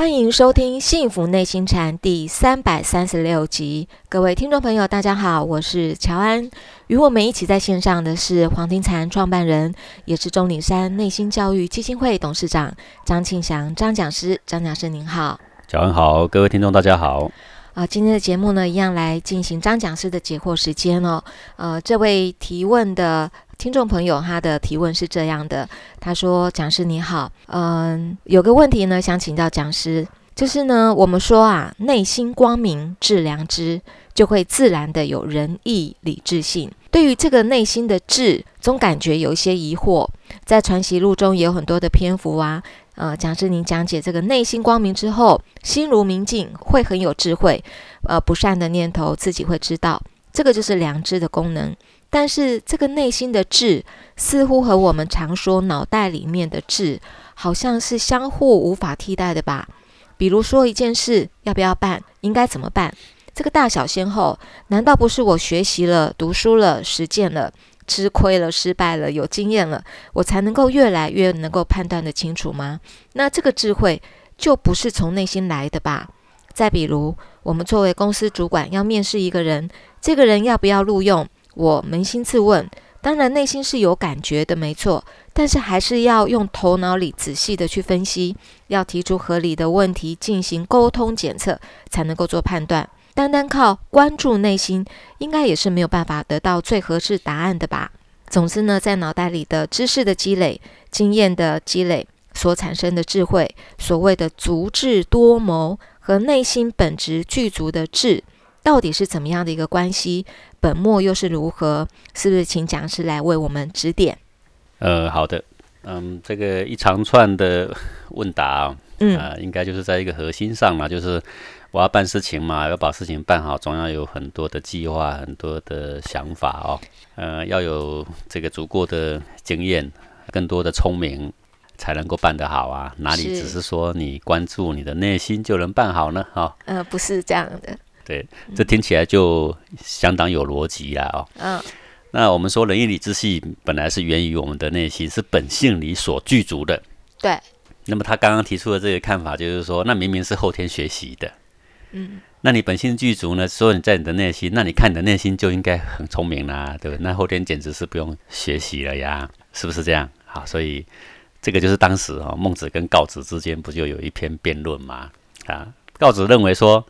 欢迎收听《幸福内心禅》第三百三十六集。各位听众朋友，大家好，我是乔安。与我们一起在线上的是黄庭禅创办人，也是钟岭山内心教育基金会董事长张庆祥张讲师。张讲师您好，乔安好，各位听众大家好。啊，今天的节目呢，一样来进行张讲师的解惑时间哦。呃，这位提问的听众朋友，他的提问是这样的，他说：“讲师你好，嗯，有个问题呢，想请教讲师，就是呢，我们说啊，内心光明致良知，就会自然的有仁义礼智信。对于这个内心的智，总感觉有一些疑惑。在传习录中也有很多的篇幅啊。”呃，讲师您讲解这个内心光明之后，心如明镜，会很有智慧。呃，不善的念头自己会知道，这个就是良知的功能。但是这个内心的智，似乎和我们常说脑袋里面的智，好像是相互无法替代的吧？比如说一件事要不要办，应该怎么办？这个大小先后，难道不是我学习了、读书了、实践了？吃亏了，失败了，有经验了，我才能够越来越能够判断得清楚吗？那这个智慧就不是从内心来的吧？再比如，我们作为公司主管要面试一个人，这个人要不要录用？我扪心自问，当然内心是有感觉的，没错，但是还是要用头脑里仔细的去分析，要提出合理的问题进行沟通检测，才能够做判断。单单靠关注内心，应该也是没有办法得到最合适答案的吧。总之呢，在脑袋里的知识的积累、经验的积累所产生的智慧，所谓的足智多谋和内心本质具足的智，到底是怎么样的一个关系？本末又是如何？是不是请讲师来为我们指点？呃，好的，嗯，这个一长串的问答，嗯，应该就是在一个核心上嘛，就是。我要办事情嘛，要把事情办好，总要有很多的计划，很多的想法哦。呃，要有这个足够的经验，更多的聪明，才能够办得好啊。哪里只是说你关注你的内心就能办好呢？哈，呃，不是这样的。对，这听起来就相当有逻辑啦。哦，嗯。那我们说仁义礼智信本来是源于我们的内心，是本性里所具足的。对。那么他刚刚提出的这个看法，就是说，那明明是后天学习的。嗯，那你本性具足呢？说你在你的内心，那你看你的内心就应该很聪明啦，对不对？那后天简直是不用学习了呀，是不是这样？好，所以这个就是当时啊，孟子跟告子之间不就有一篇辩论吗？啊，告子认为说，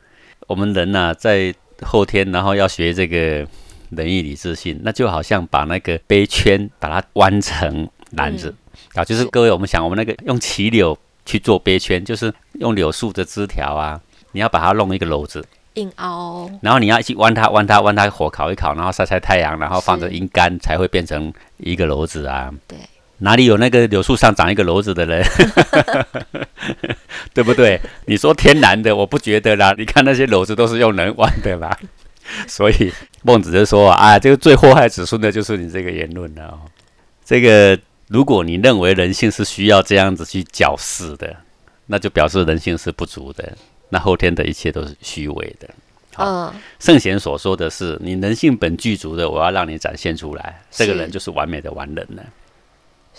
我们人呐，在后天，然后要学这个仁义礼智信，那就好像把那个杯圈把它弯成篮子。啊，就是各位，我们想，我们那个用齐柳去做杯圈，就是用柳树的枝条啊。你要把它弄一个篓子，硬凹，然后你要去弯它，弯它，弯它，火烤一烤，然后晒晒太阳，然后放着阴干，才会变成一个篓子啊。对，哪里有那个柳树上长一个篓子的人？对不对？你说天然的，我不觉得啦。你看那些篓子都是用人弯的啦。所以孟子就说啊，这个最祸害子孙的就是你这个言论了。这个如果你认为人性是需要这样子去矫饰的。那就表示人性是不足的，那后天的一切都是虚伪的。好，圣贤所说的是，你人性本具足的，我要让你展现出来，这个人就是完美的完人了。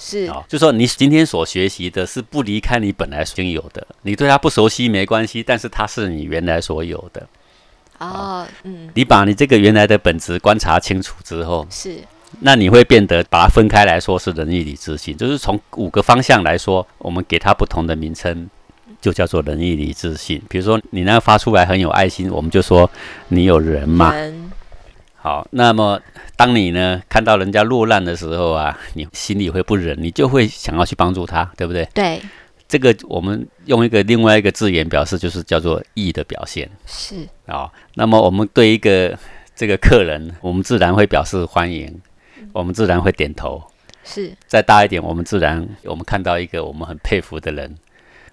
是，哦，就说你今天所学习的是不离开你本来已经有的，你对它不熟悉没关系，但是它是你原来所有的。哦，嗯，你把你这个原来的本质观察清楚之后，是，那你会变得把它分开来说是仁义礼智信，就是从五个方向来说，我们给它不同的名称。就叫做仁义礼智信。比如说，你那个发出来很有爱心，我们就说你有人嘛。好，那么当你呢看到人家落难的时候啊，你心里会不忍，你就会想要去帮助他，对不对？对。这个我们用一个另外一个字眼表示，就是叫做义的表现。是。啊，那么我们对一个这个客人，我们自然会表示欢迎，我们自然会点头。是。再大一点，我们自然我们看到一个我们很佩服的人。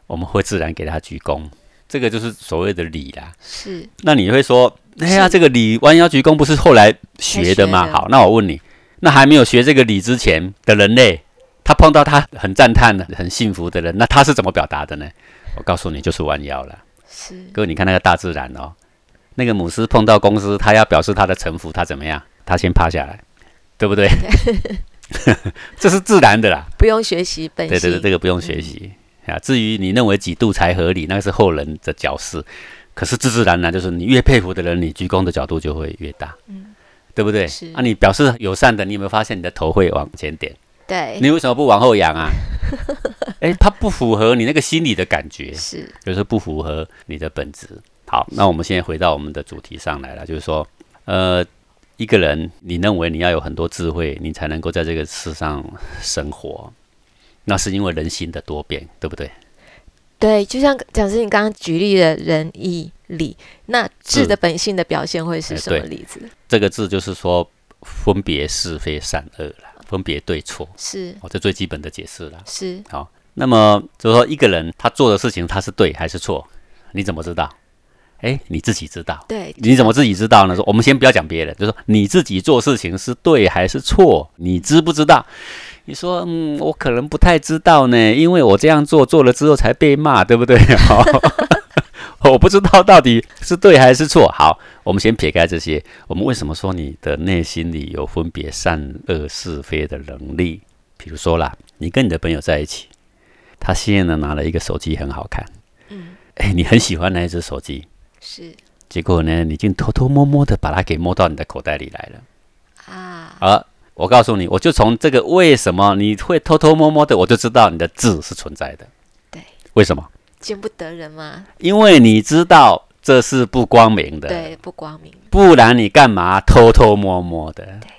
我们会自然给他鞠躬，这个就是所谓的礼啦。是。那你会说，哎呀，这个礼弯腰鞠躬不是后来学的吗？好，那我问你，那还没有学这个礼之前的人类，他碰到他很赞叹的、很幸福的人，那他是怎么表达的呢？我告诉你，就是弯腰了。是。各位，你看那个大自然哦，那个母狮碰到公狮，他要表示他的臣服，他怎么样？他先趴下来，对不对？这是自然的啦，不用学习本对对对，这个不用学习。啊。至于你认为几度才合理，那是后人的角事。可是自自然然就是你越佩服的人，你鞠躬的角度就会越大，嗯，对不对？是啊，你表示友善的，你有没有发现你的头会往前点？对，你为什么不往后仰啊？哎，它不符合你那个心理的感觉，是，就是不符合你的本质。好，那我们现在回到我们的主题上来了，就是说，呃，一个人，你认为你要有很多智慧，你才能够在这个世上生活，那是因为人心的多变，对不对？对，就像讲师你刚刚举例的仁义礼，那智的本性的表现会是什么例子？这个字就是说分别是非善恶了，分别对错是哦，这最基本的解释了。是好，那么就是说一个人他做的事情他是对还是错，你怎么知道？哎，你自己知道。对，你怎么自己知道呢？说我们先不要讲别人，就说你自己做事情是对还是错，你知不知道？你说，嗯，我可能不太知道呢，因为我这样做做了之后才被骂，对不对？我不知道到底是对还是错。好，我们先撇开这些，我们为什么说你的内心里有分别善恶是非的能力？比如说啦，你跟你的朋友在一起，他现在呢拿了一个手机很好看，嗯，哎，你很喜欢那一只手机，是，结果呢，你竟偷偷摸摸的把它给摸到你的口袋里来了，啊，好。我告诉你，我就从这个为什么你会偷偷摸摸的，我就知道你的字是存在的。对，为什么？见不得人吗？因为你知道这是不光明的。对，不光明。不然你干嘛偷偷摸摸的？对，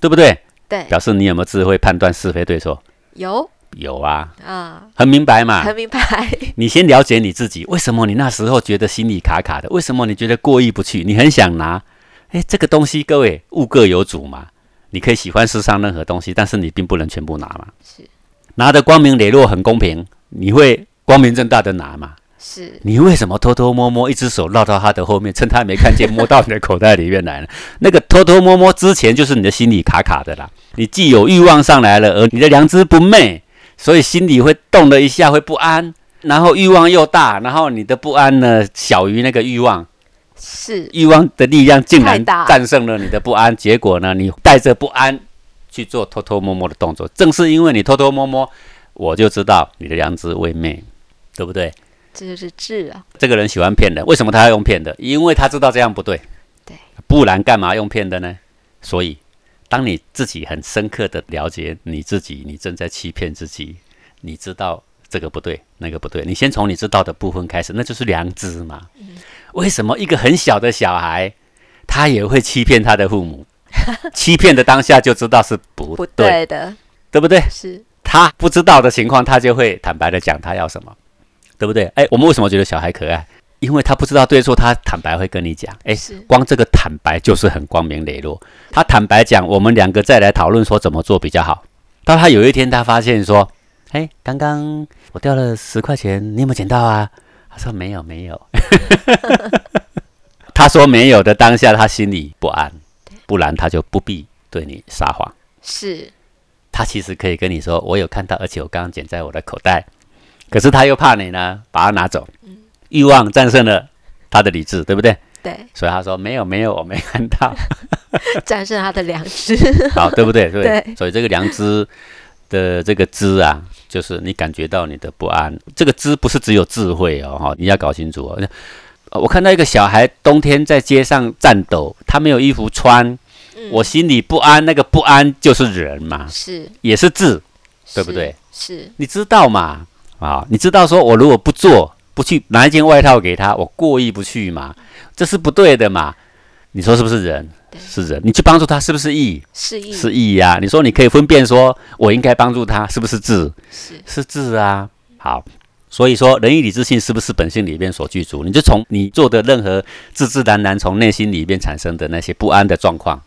对不对？对，表示你有没有智慧判断是非对错？有，有啊。啊，很明白嘛？很明白。你先了解你自己，为什么你那时候觉得心里卡卡的？为什么你觉得过意不去？你很想拿？哎，这个东西，各位物各有主嘛。你可以喜欢世上任何东西，但是你并不能全部拿嘛。是拿的光明磊落，很公平，你会光明正大的拿嘛？是你为什么偷偷摸摸，一只手绕到他的后面，趁他没看见，摸到你的口袋里面来了？那个偷偷摸摸之前，就是你的心里卡卡的啦。你既有欲望上来了，而你的良知不昧，所以心里会动了一下，会不安，然后欲望又大，然后你的不安呢，小于那个欲望。是欲望的力量竟然战胜了你的不安，结果呢？你带着不安去做偷偷摸摸的动作，正是因为你偷偷摸摸，我就知道你的良知未灭，对不对？这就是智啊！这个人喜欢骗人，为什么他要用骗的？因为他知道这样不对，对，不然干嘛用骗的呢？所以，当你自己很深刻的了解你自己，你正在欺骗自己，你知道这个不对，那个不对，你先从你知道的部分开始，那就是良知嘛。为什么一个很小的小孩，他也会欺骗他的父母？欺骗的当下就知道是不对的，对不对？是他不知道的情况，他就会坦白的讲他要什么，对不对？哎，我们为什么觉得小孩可爱？因为他不知道对错，他坦白会跟你讲。哎，光这个坦白就是很光明磊落。他坦白讲，我们两个再来讨论说怎么做比较好。到他有一天，他发现说，哎，刚刚我掉了十块钱，你有没有捡到啊？说没有没有，他说没有的当下，他心里不安，不然他就不必对你撒谎。是，他其实可以跟你说，我有看到，而且我刚刚捡在我的口袋。可是他又怕你呢，把它拿走。欲望战胜了他的理智，对不对？对。所以他说没有没有，我没看到。战胜他的良知。好，对不对？对。所以这个良知。的这个知啊，就是你感觉到你的不安。这个知不是只有智慧哦，哈，你要搞清楚哦。我看到一个小孩冬天在街上颤抖，他没有衣服穿，我心里不安。那个不安就是人嘛，是也是智，对不对？是，你知道嘛？啊，你知道说我如果不做，不去拿一件外套给他，我过意不去嘛，这是不对的嘛。你说是不是人？是人，你去帮助他是不是义？是义，是义呀。你说你可以分辨，说我应该帮助他，是不是智？是是智啊。好，所以说仁义礼智信是不是本性里面所具足？你就从你做的任何自自然然从内心里边产生的那些不安的状况，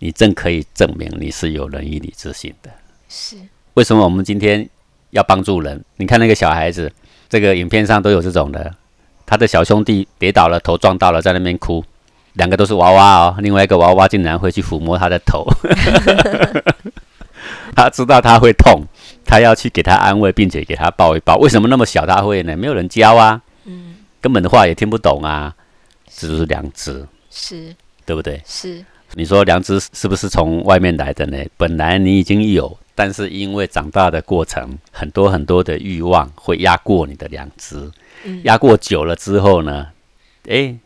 你正可以证明你是有仁义礼智信的。是为什么我们今天要帮助人？你看那个小孩子，这个影片上都有这种的，他的小兄弟跌倒了，头撞到了，在那边哭。两个都是娃娃哦，另外一个娃娃竟然会去抚摸他的头，他知道他会痛，他要去给他安慰，并且给他抱一抱。为什么那么小他会呢？没有人教啊，嗯，根本的话也听不懂啊，这就是良知，是，对不对？是，你说良知是不是从外面来的呢？本来你已经有，但是因为长大的过程，很多很多的欲望会压过你的良知，压过久了之后呢，诶，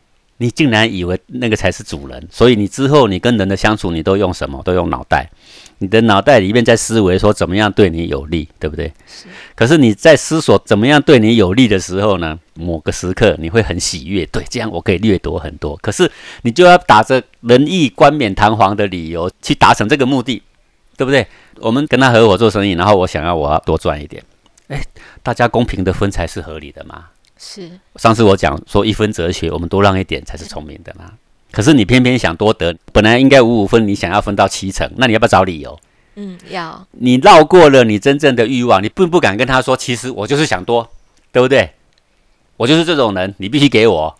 你竟然以为那个才是主人，所以你之后你跟人的相处，你都用什么？都用脑袋。你的脑袋里面在思维说怎么样对你有利，对不对？是。可是你在思索怎么样对你有利的时候呢，某个时刻你会很喜悦，对，这样我可以掠夺很多。可是你就要打着仁义冠冕堂皇的理由去达成这个目的，对不对？我们跟他合伙做生意，然后我想要我要多赚一点，诶，大家公平的分才是合理的嘛。是。上次我讲说一分哲学，我们多让一点才是聪明的嘛。可是你偏偏想多得，本来应该五五分，你想要分到七成，那你要不要找理由？嗯，要。你绕过了你真正的欲望，你并不敢跟他说，其实我就是想多，对不对？我就是这种人，你必须给我，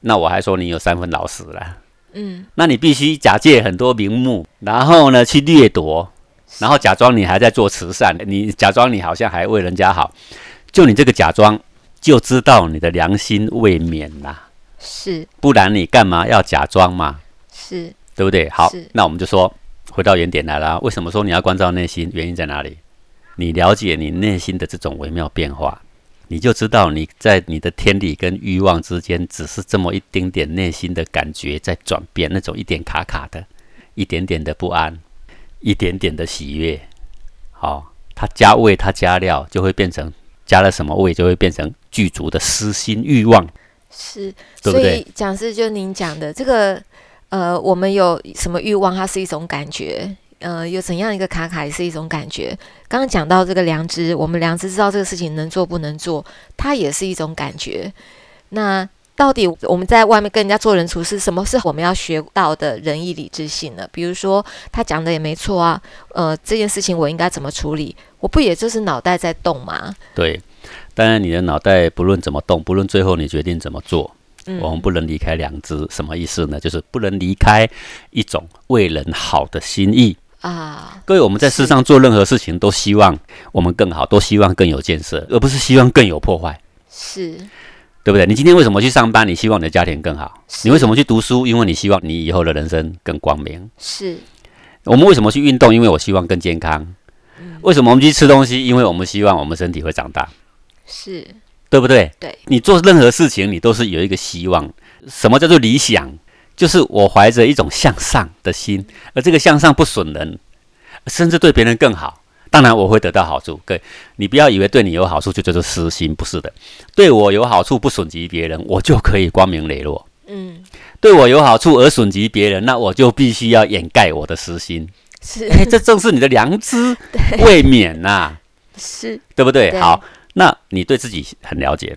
那我还说你有三分老实了。嗯，那你必须假借很多名目，然后呢去掠夺，然后假装你还在做慈善，你假装你好像还为人家好，就你这个假装，就知道你的良心未免啦。是，不然你干嘛要假装嘛？是，对不对？好，那我们就说回到原点来了。为什么说你要关照内心？原因在哪里？你了解你内心的这种微妙变化，你就知道你在你的天理跟欲望之间，只是这么一丁点内心的感觉在转变，那种一点卡卡的，一点点的不安，一点点的喜悦。好，它加味，它加料，就会变成加了什么味，就会变成具足的私心欲望。是，所以讲师就您讲的这个，呃，我们有什么欲望，它是一种感觉，呃，有怎样一个卡卡也是一种感觉。刚刚讲到这个良知，我们良知知道这个事情能做不能做，它也是一种感觉。那到底我们在外面跟人家做人处事，什么是我们要学到的仁义礼智信呢？比如说他讲的也没错啊，呃，这件事情我应该怎么处理？我不也就是脑袋在动吗？对。当然，你的脑袋不论怎么动，不论最后你决定怎么做，我们不能离开良知。什么意思呢？就是不能离开一种为人好的心意啊。各位，我们在世上做任何事情，都希望我们更好，都希望更有建设，而不是希望更有破坏。是，对不对？你今天为什么去上班？你希望你的家庭更好。你为什么去读书？因为你希望你以后的人生更光明。是。我们为什么去运动？因为我希望更健康。为什么我们去吃东西？因为我们希望我们身体会长大。是对不对？对，你做任何事情，你都是有一个希望。什么叫做理想？就是我怀着一种向上的心，而这个向上不损人，甚至对别人更好。当然，我会得到好处。各位，你不要以为对你有好处就叫做私心，不是的。对我有好处不损及别人，我就可以光明磊落。嗯，对我有好处而损及别人，那我就必须要掩盖我的私心。是，哎，这正是你的良知未免呐。是，对不对？好。那你对自己很了解，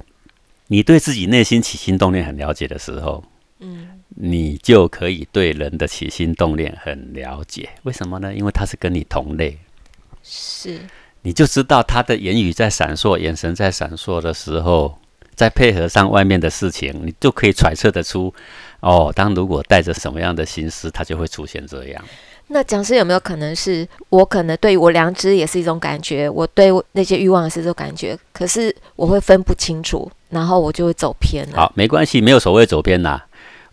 你对自己内心起心动念很了解的时候，嗯，你就可以对人的起心动念很了解。为什么呢？因为他是跟你同类，是，你就知道他的言语在闪烁，眼神在闪烁的时候，再配合上外面的事情，你就可以揣测得出，哦，当如果带着什么样的心思，他就会出现这样。那讲师有没有可能是我可能对我良知也是一种感觉，我对那些欲望也是一种感觉，可是我会分不清楚，然后我就会走偏了。好，没关系，没有所谓走偏啦，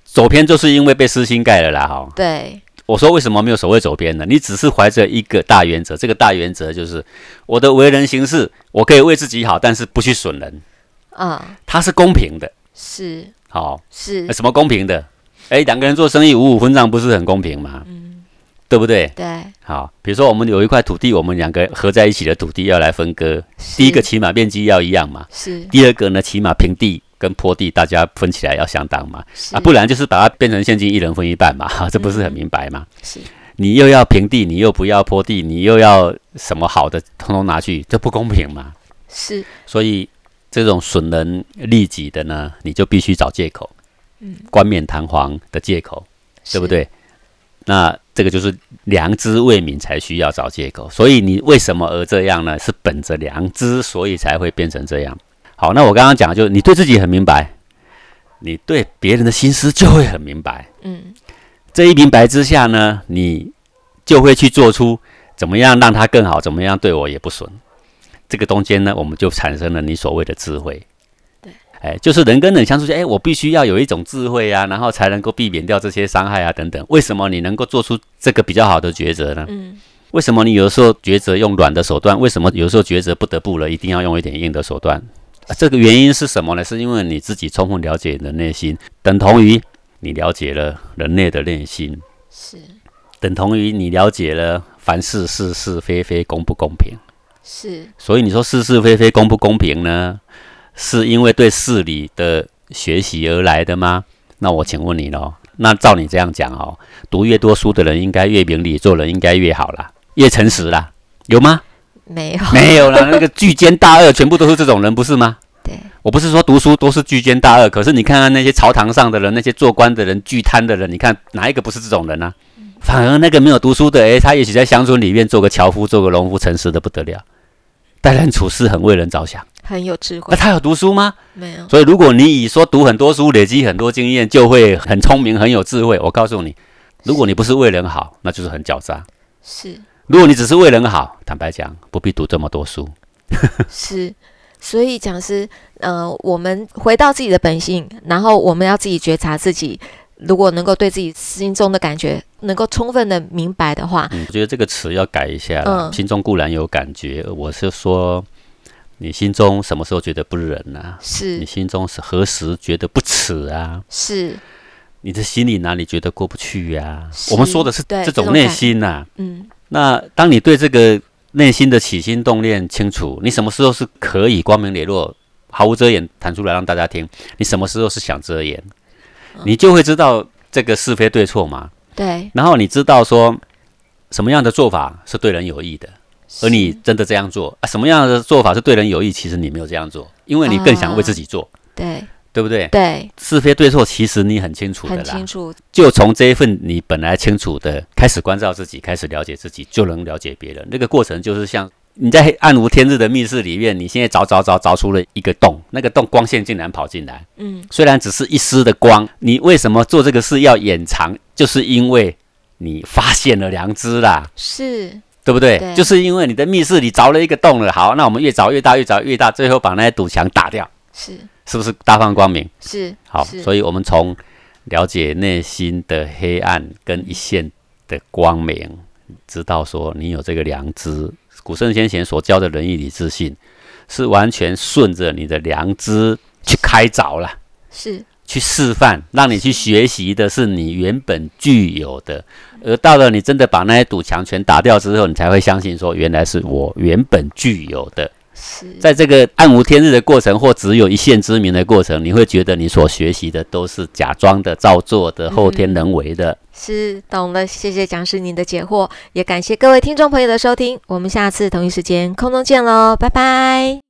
走偏就是因为被私心盖了啦。哈，对，我说为什么没有所谓走边呢？你只是怀着一个大原则，这个大原则就是我的为人行事，我可以为自己好，但是不去损人啊，它是公平的，是好是什么公平的？哎，两个人做生意五五分账，不是很公平吗？嗯。对不对？对，好，比如说我们有一块土地，我们两个合在一起的土地要来分割，第一个起码面积要一样嘛，是。第二个呢，起码平地跟坡地大家分起来要相当嘛，啊，不然就是把它变成现金，一人分一半嘛，哈，这不是很明白吗？是。你又要平地，你又不要坡地，你又要什么好的，通通拿去，这不公平嘛？是。所以这种损人利己的呢，你就必须找借口，嗯，冠冕堂皇的借口，对不对？那这个就是良知未泯才需要找借口，所以你为什么而这样呢？是本着良知，所以才会变成这样。好，那我刚刚讲就是你对自己很明白，你对别人的心思就会很明白。嗯，这一明白之下呢，你就会去做出怎么样让他更好，怎么样对我也不损。这个中间呢，我们就产生了你所谓的智慧。对哎，就是人跟人相处，哎，我必须要有一种智慧啊，然后才能够避免掉这些伤害啊，等等。为什么你能够做出这个比较好的抉择呢？嗯，为什么你有的时候抉择用软的手段？为什么有的时候抉择不得不了，一定要用一点硬的手段？这个原因是什么呢？是因为你自己充分了解你的内心，等同于你了解了人类的内心，是等同于你了解了凡事是是非非公不公平。是，所以你说是是非非公不公平呢？是因为对事理的学习而来的吗？那我请问你喽。那照你这样讲哦，读越多书的人应该越明理，做人应该越好啦，越诚实啦，有吗？没有，没有啦。那个巨奸大恶全部都是这种人，不是吗？对，我不是说读书都是巨奸大恶，可是你看看那些朝堂上的人，那些做官的人，巨贪的人，你看哪一个不是这种人呢？反而那个没有读书的，诶，他也许在乡村里面做个樵夫，做个农夫，诚实的不得了。待人处事很为人着想，很有智慧。那他有读书吗？没有。所以，如果你以说读很多书、累积很多经验就会很聪明、很有智慧，我告诉你，如果你不是为人好，那就是很狡诈。是。如果你只是为人好，坦白讲，不必读这么多书。是。所以讲师，呃，我们回到自己的本性，然后我们要自己觉察自己。如果能够对自己心中的感觉能够充分的明白的话，我觉得这个词要改一下。嗯，心中固然有感觉，我是说，你心中什么时候觉得不忍啊？是你心中是何时觉得不耻啊？是你的心里哪里觉得过不去呀？我们说的是这种内心呐。嗯，那当你对这个内心的起心动念清楚，你什么时候是可以光明磊落、毫无遮掩谈出来让大家听？你什么时候是想遮掩？你就会知道这个是非对错嘛？对。然后你知道说什么样的做法是对人有益的，而你真的这样做啊？什么样的做法是对人有益？其实你没有这样做，因为你更想为自己做。对。对不对？对。是非对错，其实你很清楚的啦。很清楚。就从这一份你本来清楚的开始关照自己，开始了解自己，就能了解别人。那个过程就是像。你在暗无天日的密室里面，你现在找找找找出了一个洞，那个洞光线竟然跑进来。嗯，虽然只是一丝的光，你为什么做这个事要掩藏？就是因为你发现了良知啦，是对不对？就是因为你的密室里凿了一个洞了。好，那我们越凿越大，越凿越大，最后把那些堵墙打掉，是是不是大放光明？是好，所以我们从了解内心的黑暗跟一线的光明，知道说你有这个良知。古圣先贤所教的仁义礼智信，是完全顺着你的良知去开凿了，是去示范，让你去学习的是你原本具有的。而到了你真的把那些堵墙全打掉之后，你才会相信说，原来是我原本具有的。在这个暗无天日的过程，或只有一线之明的过程，你会觉得你所学习的都是假装的、造作的、后天人为的。是懂了，谢谢讲师您的解惑，也感谢各位听众朋友的收听，我们下次同一时间空中见喽，拜拜。